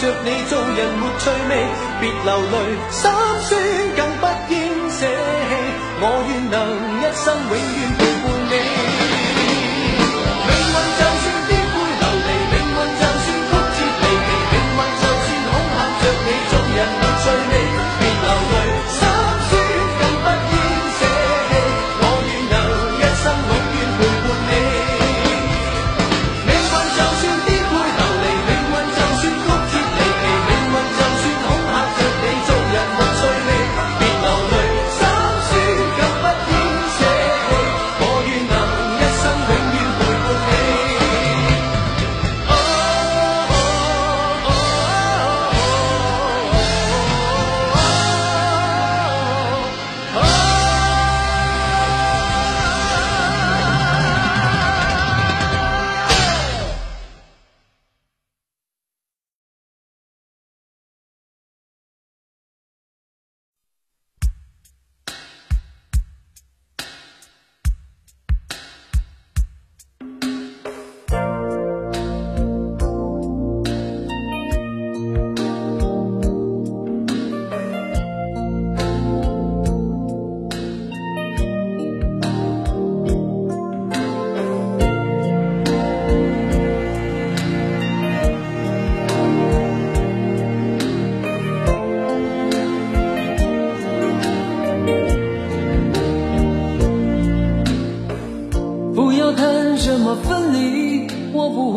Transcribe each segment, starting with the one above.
着你做人没趣味，别流泪，心酸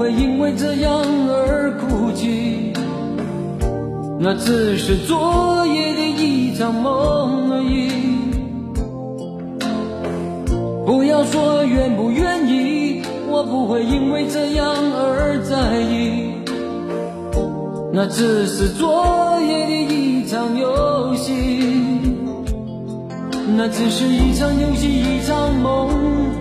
会因为这样而哭泣那只是昨夜的一场梦而已。不要说愿不愿意，我不会因为这样而在意。那只是昨夜的一场游戏，那只是一场游戏，一场梦。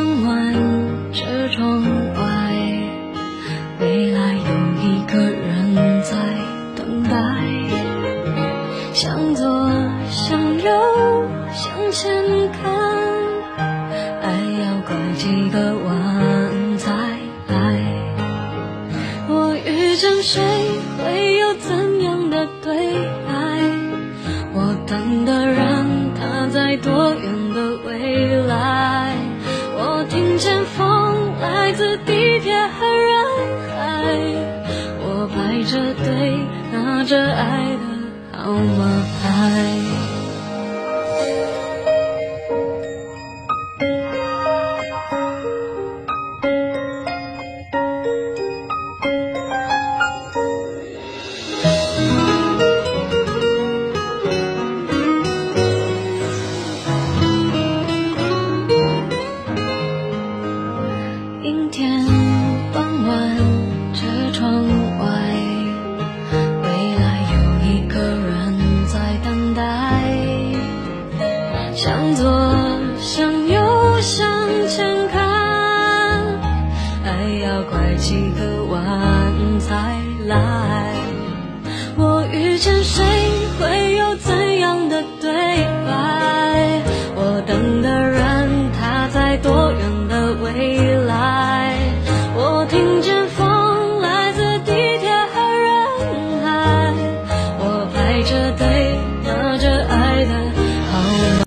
傍晚，车窗外，未来有一个人在等待。向左，向右，向前看，爱要拐几个弯人海，我排着队拿着爱的号码牌。